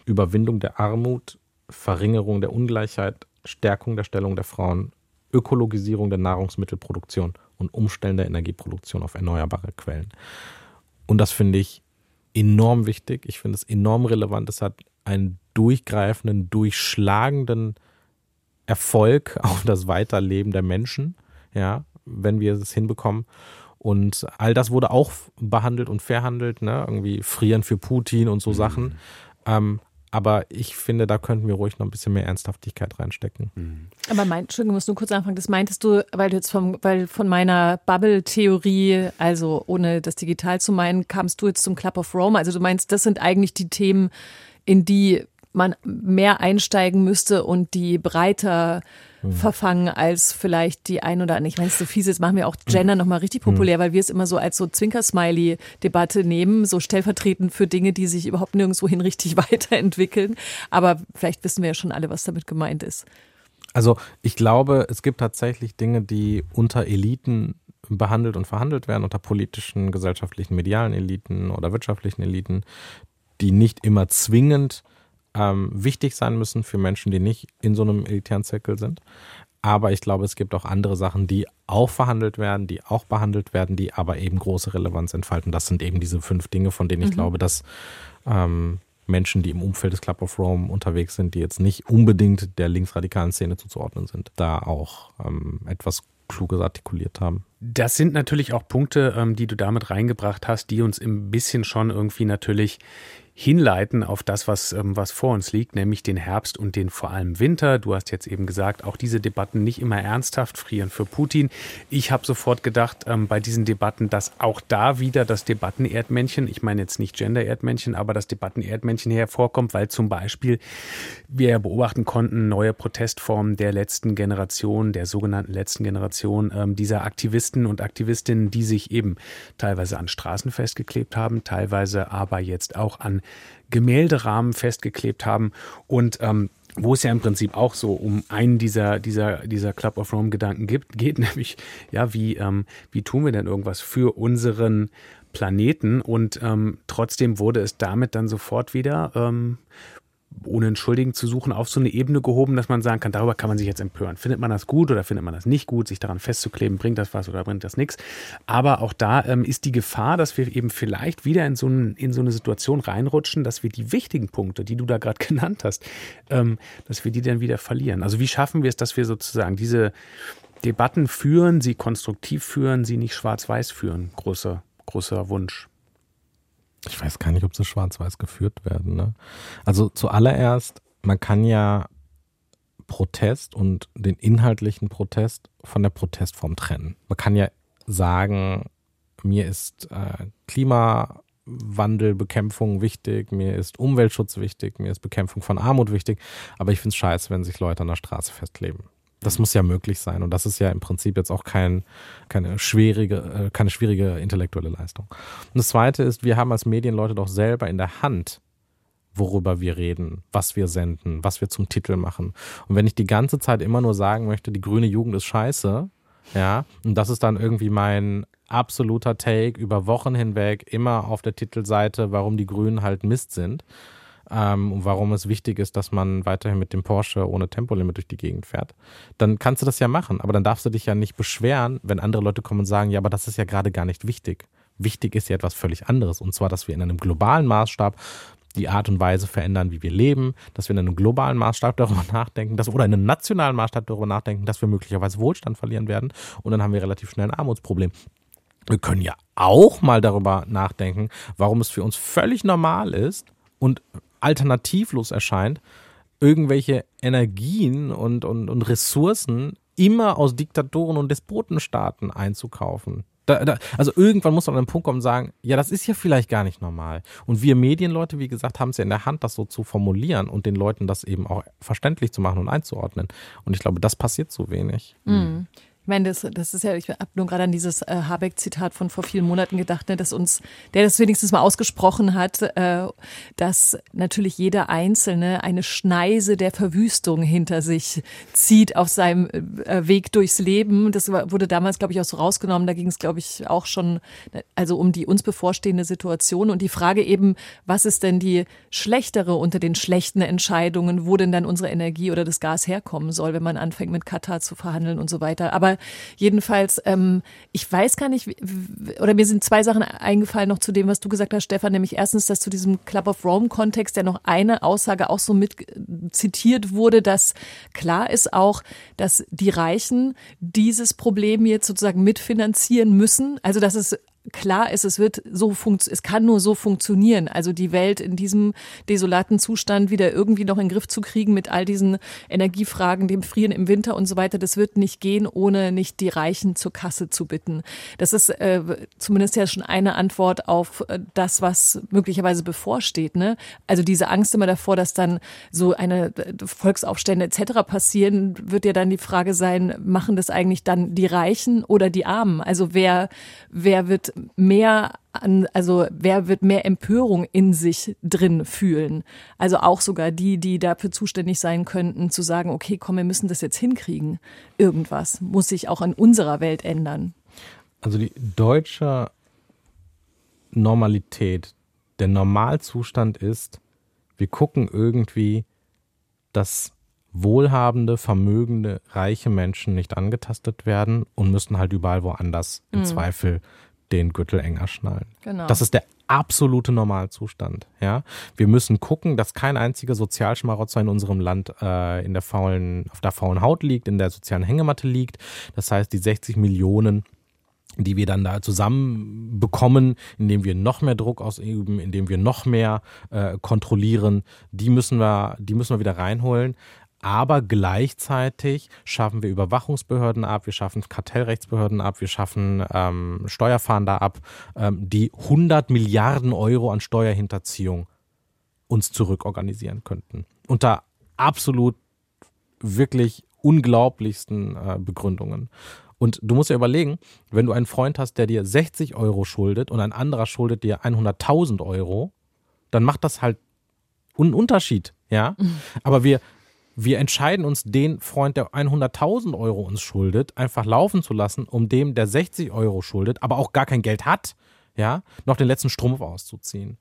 Überwindung der Armut, Verringerung der Ungleichheit, Stärkung der Stellung der Frauen, Ökologisierung der Nahrungsmittelproduktion und Umstellen der Energieproduktion auf erneuerbare Quellen. Und das finde ich enorm wichtig. Ich finde es enorm relevant. Es hat einen durchgreifenden, durchschlagenden Erfolg auf das Weiterleben der Menschen, ja, wenn wir es hinbekommen. Und all das wurde auch behandelt und verhandelt, ne? Irgendwie frieren für Putin und so mhm. Sachen. Ähm, aber ich finde, da könnten wir ruhig noch ein bisschen mehr Ernsthaftigkeit reinstecken. Mhm. Aber mein, Entschuldigung, musst du kurz anfangen. Das meintest du, weil du jetzt vom, weil von meiner Bubble-Theorie, also ohne das digital zu meinen, kamst du jetzt zum Club of Rome. Also du meinst, das sind eigentlich die Themen, in die man mehr einsteigen müsste und die breiter hm. verfangen als vielleicht die ein oder andere. Ich meine, es ist so fies, jetzt machen wir auch Gender hm. nochmal richtig populär, hm. weil wir es immer so als so Zwinker-Smiley-Debatte nehmen, so stellvertretend für Dinge, die sich überhaupt nirgendwohin richtig weiterentwickeln. Aber vielleicht wissen wir ja schon alle, was damit gemeint ist. Also ich glaube, es gibt tatsächlich Dinge, die unter Eliten behandelt und verhandelt werden, unter politischen, gesellschaftlichen, medialen Eliten oder wirtschaftlichen Eliten, die nicht immer zwingend ähm, wichtig sein müssen für Menschen, die nicht in so einem elitären Zirkel sind. Aber ich glaube, es gibt auch andere Sachen, die auch verhandelt werden, die auch behandelt werden, die aber eben große Relevanz entfalten. Das sind eben diese fünf Dinge, von denen ich mhm. glaube, dass ähm, Menschen, die im Umfeld des Club of Rome unterwegs sind, die jetzt nicht unbedingt der linksradikalen Szene zuzuordnen sind, da auch ähm, etwas Kluges artikuliert haben. Das sind natürlich auch Punkte, ähm, die du damit reingebracht hast, die uns ein bisschen schon irgendwie natürlich hinleiten auf das, was, ähm, was vor uns liegt, nämlich den Herbst und den vor allem Winter. Du hast jetzt eben gesagt, auch diese Debatten nicht immer ernsthaft frieren für Putin. Ich habe sofort gedacht ähm, bei diesen Debatten, dass auch da wieder das Debattenerdmännchen, ich meine jetzt nicht Gender-Erdmännchen, aber das Debattenerdmännchen hervorkommt, weil zum Beispiel wir ja beobachten konnten, neue Protestformen der letzten Generation, der sogenannten letzten Generation ähm, dieser Aktivisten und Aktivistinnen, die sich eben teilweise an Straßen festgeklebt haben, teilweise aber jetzt auch an Gemälderahmen festgeklebt haben und ähm, wo es ja im Prinzip auch so um einen dieser, dieser, dieser Club of Rome Gedanken gibt, geht, nämlich, ja, wie, ähm, wie tun wir denn irgendwas für unseren Planeten? Und ähm, trotzdem wurde es damit dann sofort wieder ähm, ohne Entschuldigen zu suchen, auf so eine Ebene gehoben, dass man sagen kann, darüber kann man sich jetzt empören. Findet man das gut oder findet man das nicht gut? Sich daran festzukleben, bringt das was oder bringt das nichts? Aber auch da ähm, ist die Gefahr, dass wir eben vielleicht wieder in so, ein, in so eine Situation reinrutschen, dass wir die wichtigen Punkte, die du da gerade genannt hast, ähm, dass wir die dann wieder verlieren. Also wie schaffen wir es, dass wir sozusagen diese Debatten führen, sie konstruktiv führen, sie nicht schwarz-weiß führen? Großer, großer Wunsch. Ich weiß gar nicht, ob sie schwarz-weiß geführt werden. Ne? Also zuallererst, man kann ja Protest und den inhaltlichen Protest von der Protestform trennen. Man kann ja sagen, mir ist äh, Klimawandelbekämpfung wichtig, mir ist Umweltschutz wichtig, mir ist Bekämpfung von Armut wichtig, aber ich finde es scheiße, wenn sich Leute an der Straße festkleben. Das muss ja möglich sein. Und das ist ja im Prinzip jetzt auch kein, keine, schwierige, äh, keine schwierige intellektuelle Leistung. Und das Zweite ist, wir haben als Medienleute doch selber in der Hand, worüber wir reden, was wir senden, was wir zum Titel machen. Und wenn ich die ganze Zeit immer nur sagen möchte, die grüne Jugend ist scheiße, ja, und das ist dann irgendwie mein absoluter Take über Wochen hinweg immer auf der Titelseite, warum die Grünen halt Mist sind, ähm, und warum es wichtig ist, dass man weiterhin mit dem Porsche ohne Tempolimit durch die Gegend fährt, dann kannst du das ja machen. Aber dann darfst du dich ja nicht beschweren, wenn andere Leute kommen und sagen, ja, aber das ist ja gerade gar nicht wichtig. Wichtig ist ja etwas völlig anderes. Und zwar, dass wir in einem globalen Maßstab die Art und Weise verändern, wie wir leben, dass wir in einem globalen Maßstab darüber nachdenken, dass, oder in einem nationalen Maßstab darüber nachdenken, dass wir möglicherweise Wohlstand verlieren werden. Und dann haben wir relativ schnell ein Armutsproblem. Wir können ja auch mal darüber nachdenken, warum es für uns völlig normal ist und alternativlos erscheint, irgendwelche Energien und, und, und Ressourcen immer aus Diktatoren und Despotenstaaten einzukaufen. Da, da, also irgendwann muss man an den Punkt kommen und sagen, ja, das ist ja vielleicht gar nicht normal. Und wir Medienleute, wie gesagt, haben es ja in der Hand, das so zu formulieren und den Leuten das eben auch verständlich zu machen und einzuordnen. Und ich glaube, das passiert zu wenig. Mhm. Ich meine, das, das ist ja, ich habe nur gerade an dieses äh, Habeck-Zitat von vor vielen Monaten gedacht, ne, dass uns, der das wenigstens mal ausgesprochen hat, äh, dass natürlich jeder Einzelne eine Schneise der Verwüstung hinter sich zieht auf seinem äh, Weg durchs Leben. Das wurde damals, glaube ich, auch so rausgenommen. Da ging es, glaube ich, auch schon also um die uns bevorstehende Situation und die Frage eben, was ist denn die schlechtere unter den schlechten Entscheidungen, wo denn dann unsere Energie oder das Gas herkommen soll, wenn man anfängt mit Katar zu verhandeln und so weiter. Aber jedenfalls, ähm, ich weiß gar nicht, oder mir sind zwei Sachen eingefallen noch zu dem, was du gesagt hast, Stefan, nämlich erstens, dass zu diesem Club of Rome-Kontext ja noch eine Aussage auch so mit zitiert wurde, dass klar ist auch, dass die Reichen dieses Problem jetzt sozusagen mitfinanzieren müssen. Also dass es klar ist, es wird so es kann nur so funktionieren. Also die Welt in diesem desolaten Zustand wieder irgendwie noch in den Griff zu kriegen mit all diesen Energiefragen, dem Frieren im Winter und so weiter, das wird nicht gehen, ohne nicht die Reichen zur Kasse zu bitten. Das ist äh, zumindest ja schon eine Antwort auf äh, das, was möglicherweise bevorsteht. Ne? Also diese Angst immer davor, dass dann so eine äh, Volksaufstände etc. passieren, wird ja dann die Frage sein, machen das eigentlich dann die Reichen oder die Armen? Also wer, wer wird mehr an, also wer wird mehr Empörung in sich drin fühlen? Also auch sogar die, die dafür zuständig sein könnten, zu sagen, okay, komm, wir müssen das jetzt hinkriegen. Irgendwas muss sich auch an unserer Welt ändern. Also die deutsche Normalität, der Normalzustand ist, wir gucken irgendwie, dass wohlhabende, vermögende, reiche Menschen nicht angetastet werden und müssen halt überall woanders im mhm. Zweifel den Gürtel enger schnallen. Genau. Das ist der absolute Normalzustand. Ja, wir müssen gucken, dass kein einziger Sozialschmarotzer in unserem Land äh, in der faulen, auf der faulen Haut liegt, in der sozialen Hängematte liegt. Das heißt, die 60 Millionen die wir dann da zusammen bekommen, indem wir noch mehr Druck ausüben, indem wir noch mehr äh, kontrollieren, die müssen wir, die müssen wir wieder reinholen aber gleichzeitig schaffen wir Überwachungsbehörden ab, wir schaffen Kartellrechtsbehörden ab, wir schaffen ähm, Steuerfahnder ab, ähm, die 100 Milliarden Euro an Steuerhinterziehung uns zurückorganisieren könnten. Unter absolut wirklich unglaublichsten äh, Begründungen. Und du musst ja überlegen, wenn du einen Freund hast, der dir 60 Euro schuldet und ein anderer schuldet dir 100.000 Euro, dann macht das halt einen Unterschied, ja. Mhm. Aber wir, wir entscheiden uns, den Freund, der 100.000 Euro uns schuldet, einfach laufen zu lassen, um dem, der 60 Euro schuldet, aber auch gar kein Geld hat, ja, noch den letzten Strumpf auszuziehen.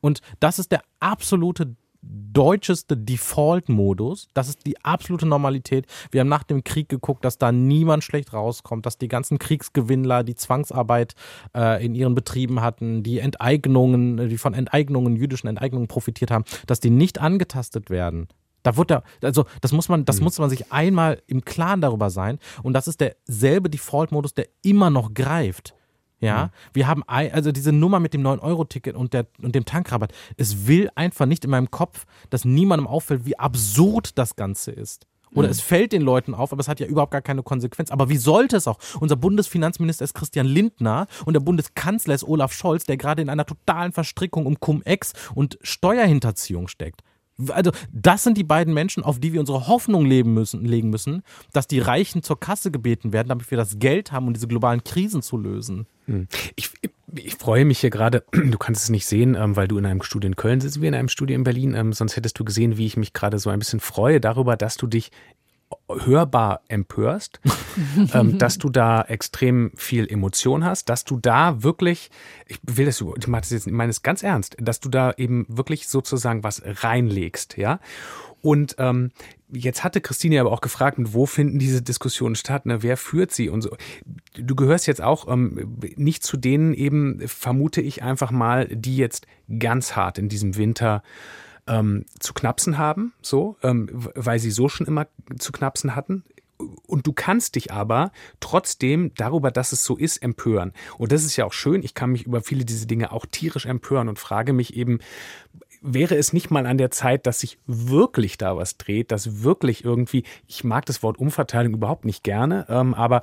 Und das ist der absolute deutscheste Default-Modus. Das ist die absolute Normalität. Wir haben nach dem Krieg geguckt, dass da niemand schlecht rauskommt, dass die ganzen Kriegsgewinnler die Zwangsarbeit äh, in ihren Betrieben hatten, die Enteignungen, die von Enteignungen, jüdischen Enteignungen profitiert haben, dass die nicht angetastet werden. Da wird da, also das muss man, das mhm. muss man sich einmal im Klaren darüber sein. Und das ist derselbe Default-Modus, der immer noch greift. Ja, mhm. wir haben also diese Nummer mit dem 9-Euro-Ticket und, und dem Tankrabatt. Es will einfach nicht in meinem Kopf, dass niemandem auffällt, wie absurd das Ganze ist. Oder mhm. es fällt den Leuten auf, aber es hat ja überhaupt gar keine Konsequenz. Aber wie sollte es auch? Unser Bundesfinanzminister ist Christian Lindner und der Bundeskanzler ist Olaf Scholz, der gerade in einer totalen Verstrickung um Cum-Ex und Steuerhinterziehung steckt. Also, das sind die beiden Menschen, auf die wir unsere Hoffnung leben müssen, legen müssen, dass die Reichen zur Kasse gebeten werden, damit wir das Geld haben, um diese globalen Krisen zu lösen. Hm. Ich, ich freue mich hier gerade, du kannst es nicht sehen, ähm, weil du in einem Studio in Köln sitzt, wie in einem Studio in Berlin. Ähm, sonst hättest du gesehen, wie ich mich gerade so ein bisschen freue darüber, dass du dich hörbar empörst, ähm, dass du da extrem viel Emotion hast, dass du da wirklich, ich will das, ich meine das jetzt, ich meine es ganz ernst, dass du da eben wirklich sozusagen was reinlegst, ja. Und ähm, jetzt hatte Christine aber auch gefragt, wo finden diese Diskussionen statt? Ne? Wer führt sie und so? Du gehörst jetzt auch ähm, nicht zu denen eben, vermute ich einfach mal, die jetzt ganz hart in diesem Winter ähm, zu knapsen haben, so, ähm, weil sie so schon immer zu knapsen hatten. Und du kannst dich aber trotzdem darüber, dass es so ist, empören. Und das ist ja auch schön. Ich kann mich über viele diese Dinge auch tierisch empören und frage mich eben, wäre es nicht mal an der Zeit, dass sich wirklich da was dreht, dass wirklich irgendwie, ich mag das Wort Umverteilung überhaupt nicht gerne, ähm, aber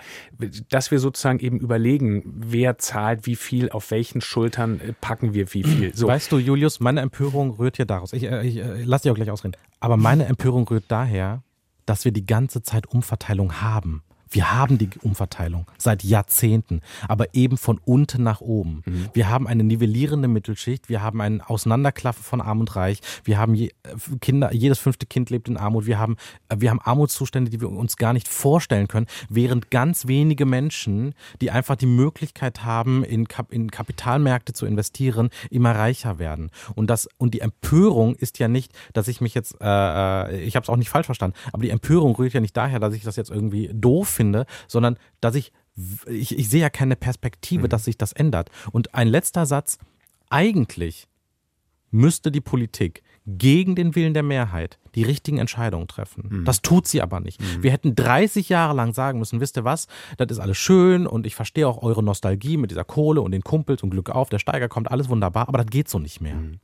dass wir sozusagen eben überlegen, wer zahlt wie viel, auf welchen Schultern äh, packen wir wie viel. So. Weißt du, Julius, meine Empörung rührt ja daraus. Ich, äh, ich äh, lass dich auch gleich ausreden. Aber meine Empörung rührt daher, dass wir die ganze Zeit Umverteilung haben Wir haben die Umverteilung seit Jahrzehnten, aber eben von unten nach oben. Mhm. Wir haben eine nivellierende Mittelschicht, wir haben ein Auseinanderklaffen von Arm und Reich, wir haben je, Kinder, jedes fünfte Kind lebt in Armut, wir haben, wir haben Armutszustände, die wir uns gar nicht vorstellen können, während ganz wenige Menschen, die einfach die Möglichkeit haben, in, Kap in Kapitalmärkte zu investieren, immer reicher werden. Und das, und die Empörung ist ja nicht, dass ich mich jetzt, äh, äh ich habe es auch nicht falsch verstanden, aber die Empörung rührt ja nicht daher, dass ich das jetzt irgendwie doof finde, finde, sondern dass ich, ich, ich sehe ja keine Perspektive, mhm. dass sich das ändert. Und ein letzter Satz, eigentlich müsste die Politik gegen den Willen der Mehrheit die richtigen Entscheidungen treffen. Mhm. Das tut sie aber nicht. Mhm. Wir hätten 30 Jahre lang sagen müssen, wisst ihr was, das ist alles schön und ich verstehe auch eure Nostalgie mit dieser Kohle und den Kumpels und Glück auf, der Steiger kommt, alles wunderbar, aber das geht so nicht mehr. Mhm.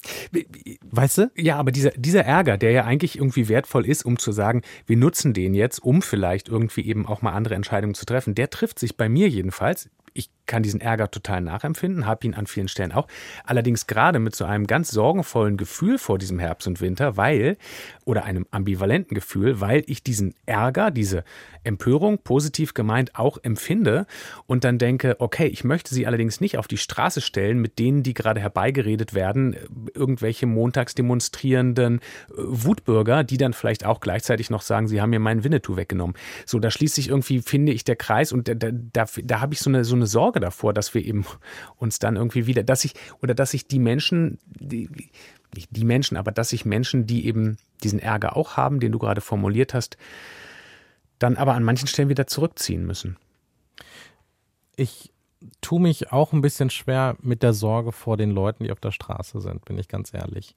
Weißt du? Ja, aber dieser, dieser Ärger, der ja eigentlich irgendwie wertvoll ist, um zu sagen, wir nutzen den jetzt, um vielleicht irgendwie eben auch mal andere Entscheidungen zu treffen, der trifft sich bei mir jedenfalls ich kann diesen Ärger total nachempfinden, habe ihn an vielen Stellen auch. Allerdings gerade mit so einem ganz sorgenvollen Gefühl vor diesem Herbst und Winter, weil, oder einem ambivalenten Gefühl, weil ich diesen Ärger, diese Empörung, positiv gemeint, auch empfinde und dann denke, okay, ich möchte sie allerdings nicht auf die Straße stellen mit denen, die gerade herbeigeredet werden, irgendwelche montags demonstrierenden äh, Wutbürger, die dann vielleicht auch gleichzeitig noch sagen, sie haben mir meinen Winnetou weggenommen. So, da schließt sich irgendwie, finde ich, der Kreis und da, da, da, habe ich so eine, so eine Sorge davor, dass wir eben uns dann irgendwie wieder, dass ich, oder dass sich die Menschen, die, nicht die Menschen, aber dass sich Menschen, die eben diesen Ärger auch haben, den du gerade formuliert hast, dann aber an manchen Stellen wieder zurückziehen müssen. Ich tue mich auch ein bisschen schwer mit der Sorge vor den Leuten, die auf der Straße sind, bin ich ganz ehrlich.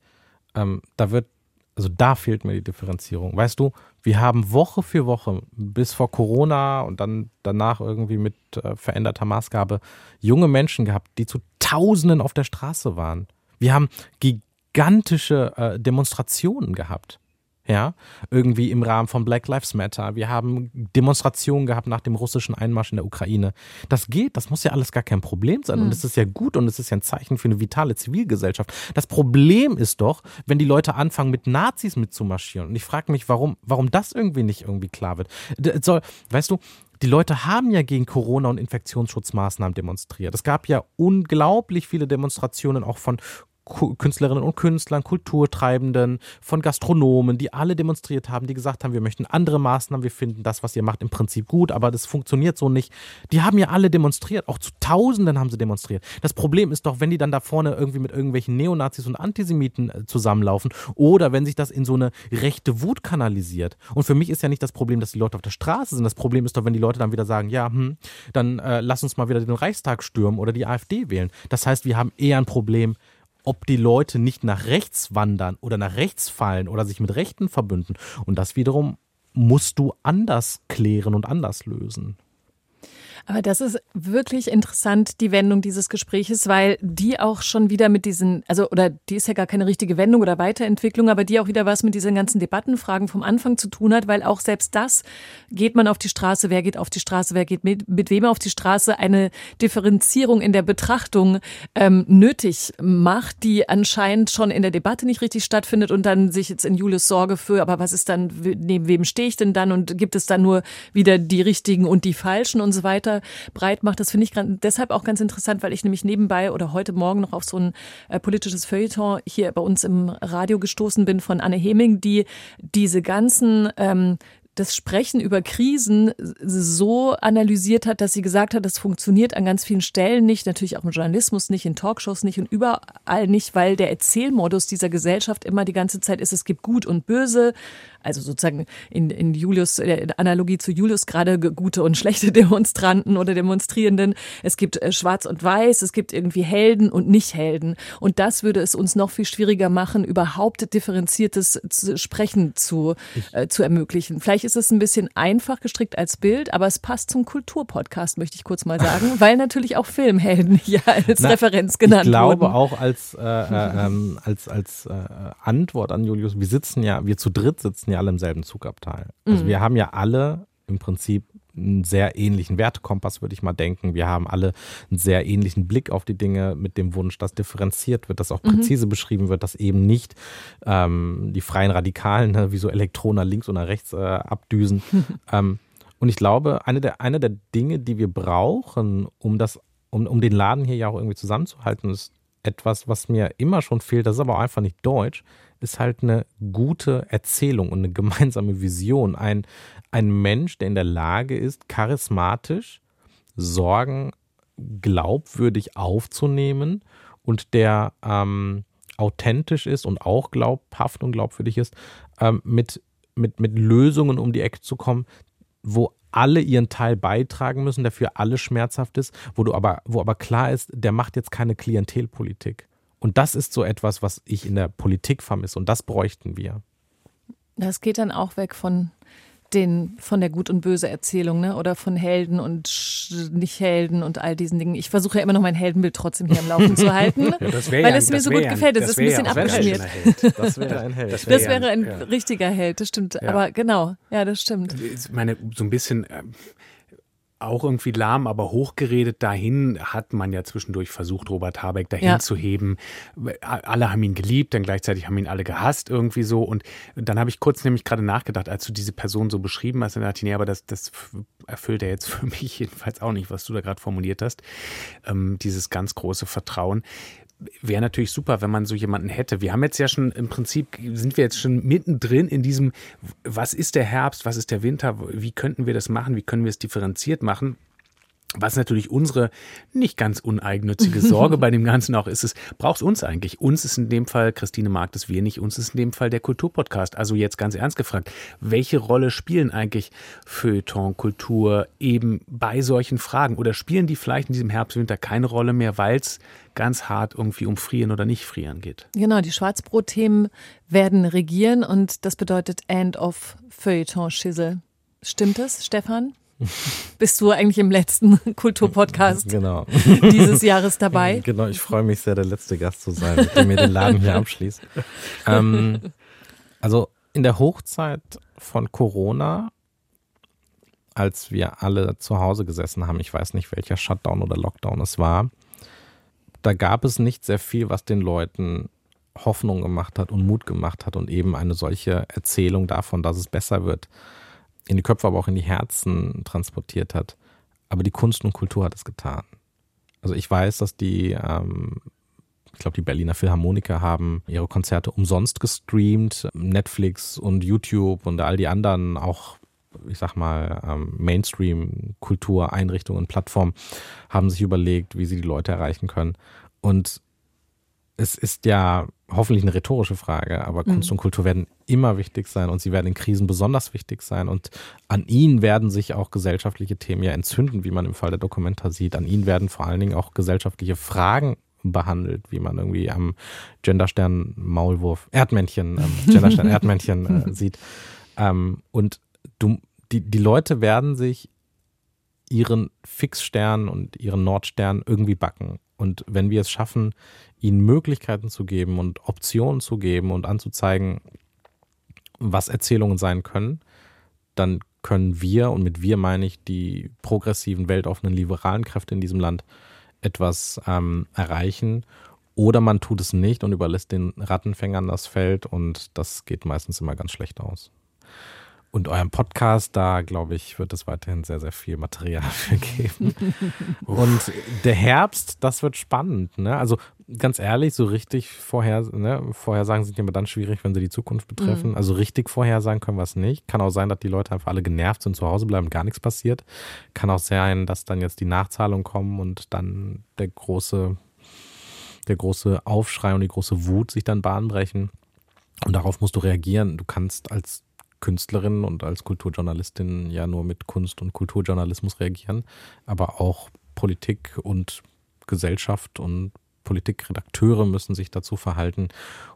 Ähm, da wird also da fehlt mir die Differenzierung. Weißt du, wir haben Woche für Woche bis vor Corona und dann danach irgendwie mit äh, veränderter Maßgabe junge Menschen gehabt, die zu Tausenden auf der Straße waren. Wir haben gigantische äh, Demonstrationen gehabt ja, irgendwie im Rahmen von Black Lives Matter. Wir haben Demonstrationen gehabt nach dem russischen Einmarsch in der Ukraine. Das geht, das muss ja alles gar kein Problem sein. Mhm. Und es ist ja gut und es ist ja ein Zeichen für eine vitale Zivilgesellschaft. Das Problem ist doch, wenn die Leute anfangen, mit Nazis mitzumarschieren. Und ich frage mich, warum, warum das irgendwie nicht irgendwie klar wird. Soll, weißt du, die Leute haben ja gegen Corona und Infektionsschutzmaßnahmen demonstriert. Es gab ja unglaublich viele Demonstrationen auch von Künstlerinnen und Künstlern, Kulturtreibenden, von Gastronomen, die alle demonstriert haben, die gesagt haben, wir möchten andere Maßnahmen, wir finden das, was ihr macht, im Prinzip gut, aber das funktioniert so nicht. Die haben ja alle demonstriert, auch zu Tausenden haben sie demonstriert. Das Problem ist doch, wenn die dann da vorne irgendwie mit irgendwelchen Neonazis und Antisemiten äh, zusammenlaufen oder wenn sich das in so eine rechte Wut kanalisiert. Und für mich ist ja nicht das Problem, dass die Leute auf der Straße sind. Das Problem ist doch, wenn die Leute dann wieder sagen, ja, hm, dann äh, lass uns mal wieder den Reichstag stürmen oder die AfD wählen. Das heißt, wir haben eher ein Problem, ob die Leute nicht nach rechts wandern oder nach rechts fallen oder sich mit Rechten verbünden. Und das wiederum musst du anders klären und anders lösen. Aber das ist wirklich interessant, die Wendung dieses Gespräches, weil die auch schon wieder mit diesen, also, oder die ist ja gar keine richtige Wendung oder Weiterentwicklung, aber die auch wieder was mit diesen ganzen Debattenfragen vom Anfang zu tun hat, weil auch selbst das, geht man auf die Straße, wer geht auf die Straße, wer geht mit, mit wem auf die Straße, eine Differenzierung in der Betrachtung ähm, nötig macht, die anscheinend schon in der Debatte nicht richtig stattfindet und dann sich jetzt in Julius Sorge für, aber was ist dann, neben wem stehe ich denn dann und gibt es dann nur wieder die richtigen und die falschen und so weiter weiter breit macht. Das finde ich deshalb auch ganz interessant, weil ich nämlich nebenbei oder heute Morgen noch auf so ein äh, politisches Feuilleton hier bei uns im Radio gestoßen bin von Anne Heming, die diese ganzen ähm, das Sprechen über Krisen so analysiert hat, dass sie gesagt hat, das funktioniert an ganz vielen Stellen nicht, natürlich auch im Journalismus nicht, in Talkshows nicht und überall nicht, weil der Erzählmodus dieser Gesellschaft immer die ganze Zeit ist, es gibt gut und böse, also sozusagen in, in Julius, in Analogie zu Julius gerade gute und schlechte Demonstranten oder Demonstrierenden. Es gibt äh, Schwarz und Weiß, es gibt irgendwie Helden und Nicht-Helden. Und das würde es uns noch viel schwieriger machen, überhaupt differenziertes Sprechen zu, äh, zu ermöglichen. Vielleicht ist es ein bisschen einfach gestrickt als Bild, aber es passt zum Kulturpodcast, möchte ich kurz mal sagen, weil natürlich auch Filmhelden hier als Na, Referenz genannt wurden. Ich glaube wurden. auch als, äh, äh, ähm, als, als äh, Antwort an Julius, wir sitzen ja, wir zu dritt sitzen ja alle im selben Zugabteil. Also mhm. wir haben ja alle im Prinzip einen sehr ähnlichen Wertekompass, würde ich mal denken. Wir haben alle einen sehr ähnlichen Blick auf die Dinge mit dem Wunsch, dass differenziert wird, dass auch mhm. präzise mhm. beschrieben wird, dass eben nicht ähm, die freien Radikalen ne, wie so Elektronen nach links oder rechts äh, abdüsen. ähm, Und ich glaube, eine der, eine der Dinge, die wir brauchen, um das, um, um den Laden hier ja auch irgendwie zusammenzuhalten, ist etwas, was mir immer schon fehlt, das ist aber auch einfach nicht deutsch, ist halt eine gute Erzählung und eine gemeinsame Vision. Ein, ein Mensch, der in der Lage ist, charismatisch Sorgen glaubwürdig aufzunehmen und der ähm, authentisch ist und auch glaubhaft und glaubwürdig ist, ähm, mit, mit, mit Lösungen um die Ecke zu kommen, wo alle ihren Teil beitragen müssen, der für alle schmerzhaft ist, wo du aber, wo aber klar ist, der macht jetzt keine Klientelpolitik. Und das ist so etwas, was ich in der Politik vermisse und das bräuchten wir. Das geht dann auch weg von den von der Gut- und Böse-Erzählung, ne? Oder von Helden und nicht Helden und all diesen Dingen. Ich versuche ja immer noch mein Heldenbild trotzdem hier am Laufen zu halten, ja, weil ja, es mir so gut gefällt. Es ist ein bisschen abgeschmiert. Das wäre ein Held. Das wäre, das wäre ein ja. richtiger Held, das stimmt. Aber genau, ja, das stimmt. Ich meine, so ein bisschen ähm, auch irgendwie lahm, aber hochgeredet dahin hat man ja zwischendurch versucht, Robert Habeck dahin ja. zu heben. Alle haben ihn geliebt, dann gleichzeitig haben ihn alle gehasst irgendwie so. Und dann habe ich kurz nämlich gerade nachgedacht, als du diese Person so beschrieben hast, dann dachte ich, nee, aber das, das erfüllt er jetzt für mich jedenfalls auch nicht, was du da gerade formuliert hast. Ähm, dieses ganz große Vertrauen wäre natürlich super, wenn man so jemanden hätte. Wir haben jetzt ja schon im Prinzip, sind wir jetzt schon mittendrin in diesem, was ist der Herbst, was ist der Winter, wie könnten wir das machen, wie können wir es differenziert machen. Was natürlich unsere nicht ganz uneigennützige Sorge bei dem Ganzen auch ist, es braucht uns eigentlich. Uns ist in dem Fall, Christine mag das wir nicht, uns ist in dem Fall der Kulturpodcast. Also jetzt ganz ernst gefragt, welche Rolle spielen eigentlich Feuilleton, Kultur eben bei solchen Fragen? Oder spielen die vielleicht in diesem Herbst, Winter keine Rolle mehr, weil es ganz hart irgendwie um Frieren oder nicht Frieren geht? Genau, die Schwarzbrotthemen werden regieren und das bedeutet End of Feuilleton-Schissel. Stimmt es, Stefan? Bist du eigentlich im letzten Kulturpodcast genau. dieses Jahres dabei? Genau, ich freue mich sehr, der letzte Gast zu sein, der mir den Laden hier abschließt. Ähm, also in der Hochzeit von Corona, als wir alle zu Hause gesessen haben, ich weiß nicht, welcher Shutdown oder Lockdown es war, da gab es nicht sehr viel, was den Leuten Hoffnung gemacht hat und Mut gemacht hat und eben eine solche Erzählung davon, dass es besser wird in die Köpfe, aber auch in die Herzen transportiert hat. Aber die Kunst und Kultur hat es getan. Also ich weiß, dass die, ähm, ich glaube, die Berliner Philharmoniker haben ihre Konzerte umsonst gestreamt. Netflix und YouTube und all die anderen auch, ich sag mal, ähm, Mainstream-Kultureinrichtungen, Plattformen haben sich überlegt, wie sie die Leute erreichen können. Und es ist ja hoffentlich eine rhetorische Frage, aber Kunst mhm. und Kultur werden immer wichtig sein und sie werden in Krisen besonders wichtig sein und an ihnen werden sich auch gesellschaftliche Themen ja entzünden, wie man im Fall der Dokumenta sieht. An ihnen werden vor allen Dingen auch gesellschaftliche Fragen behandelt, wie man irgendwie am Genderstern Maulwurf, Erdmännchen, ähm, Genderstern Erdmännchen äh, sieht. Ähm, und du, die, die Leute werden sich ihren Fixstern und ihren Nordstern irgendwie backen. Und wenn wir es schaffen, ihnen Möglichkeiten zu geben und Optionen zu geben und anzuzeigen, was Erzählungen sein können, dann können wir, und mit wir meine ich die progressiven, weltoffenen, liberalen Kräfte in diesem Land, etwas ähm, erreichen. Oder man tut es nicht und überlässt den Rattenfängern das Feld und das geht meistens immer ganz schlecht aus. Und eurem Podcast, da glaube ich, wird es weiterhin sehr, sehr viel Material für geben. und der Herbst, das wird spannend. Ne? Also ganz ehrlich, so richtig vorher, ne, Vorhersagen sind immer dann schwierig, wenn sie die Zukunft betreffen. Mhm. Also richtig vorhersagen können wir es nicht. Kann auch sein, dass die Leute einfach alle genervt sind, zu Hause bleiben, gar nichts passiert. Kann auch sein, dass dann jetzt die Nachzahlungen kommen und dann der große, der große Aufschrei und die große Wut sich dann bahnbrechen. Und darauf musst du reagieren. Du kannst als Künstlerin und als Kulturjournalistin ja nur mit Kunst und Kulturjournalismus reagieren, aber auch Politik und Gesellschaft und Politikredakteure müssen sich dazu verhalten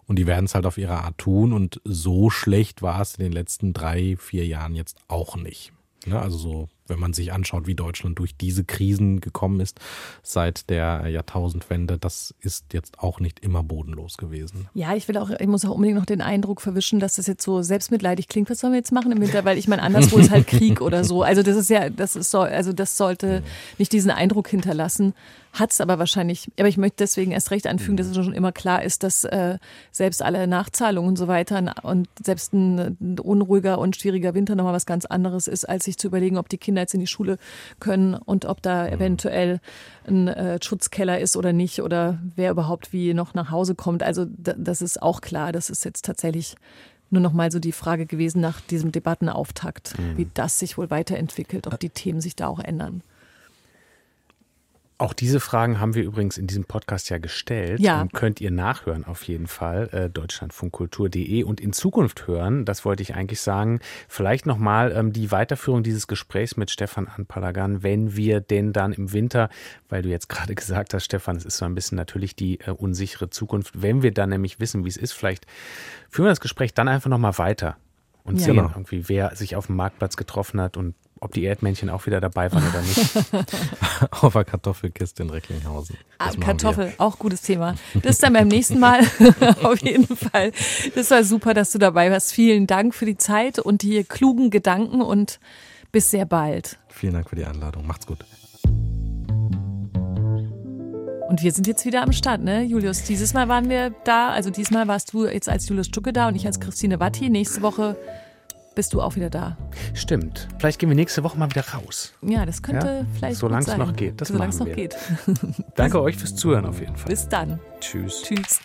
und die werden es halt auf ihre Art tun und so schlecht war es in den letzten drei, vier Jahren jetzt auch nicht. Ne? Also so wenn man sich anschaut, wie Deutschland durch diese Krisen gekommen ist seit der Jahrtausendwende, das ist jetzt auch nicht immer bodenlos gewesen. Ja, ich will auch, ich muss auch unbedingt noch den Eindruck verwischen, dass das jetzt so selbstmitleidig klingt. Was sollen wir jetzt machen im Winter? Weil ich meine, anderswo ist halt Krieg oder so. Also das ist ja, das ist so, also das sollte nicht diesen Eindruck hinterlassen. Hat es aber wahrscheinlich, aber ich möchte deswegen erst recht anfügen, dass es schon immer klar ist, dass äh, selbst alle Nachzahlungen und so weiter und selbst ein, ein unruhiger und schwieriger Winter nochmal was ganz anderes ist, als sich zu überlegen, ob die Kinder jetzt in die Schule können und ob da mhm. eventuell ein äh, Schutzkeller ist oder nicht oder wer überhaupt wie noch nach Hause kommt. Also das ist auch klar, das ist jetzt tatsächlich nur noch mal so die Frage gewesen nach diesem Debattenauftakt, mhm. wie das sich wohl weiterentwickelt, ob die Themen sich da auch ändern. Auch diese Fragen haben wir übrigens in diesem Podcast ja gestellt. Ja. Und könnt ihr nachhören auf jeden Fall. Äh, deutschlandfunkkultur.de und in Zukunft hören, das wollte ich eigentlich sagen, vielleicht nochmal ähm, die Weiterführung dieses Gesprächs mit Stefan Anpalagan, wenn wir denn dann im Winter, weil du jetzt gerade gesagt hast, Stefan, es ist so ein bisschen natürlich die äh, unsichere Zukunft, wenn wir dann nämlich wissen, wie es ist, vielleicht führen wir das Gespräch dann einfach nochmal weiter und ja. sehen genau. irgendwie, wer sich auf dem Marktplatz getroffen hat und ob die Erdmännchen auch wieder dabei waren oder nicht. Auf der Kartoffelkiste in Recklinghausen. Ah, Kartoffel, auch gutes Thema. Bis dann beim nächsten Mal. Auf jeden Fall. Das war super, dass du dabei warst. Vielen Dank für die Zeit und die klugen Gedanken und bis sehr bald. Vielen Dank für die Einladung. Macht's gut. Und wir sind jetzt wieder am Start, ne, Julius? Dieses Mal waren wir da, also diesmal warst du jetzt als Julius Stucke da und ich als Christine Watti. Nächste Woche bist du auch wieder da. Stimmt. Vielleicht gehen wir nächste Woche mal wieder raus. Ja, das könnte ja? vielleicht Solange es noch geht. Das Solange es noch wir. geht. Danke euch fürs Zuhören auf jeden Fall. Bis dann. Tschüss. Tschüss.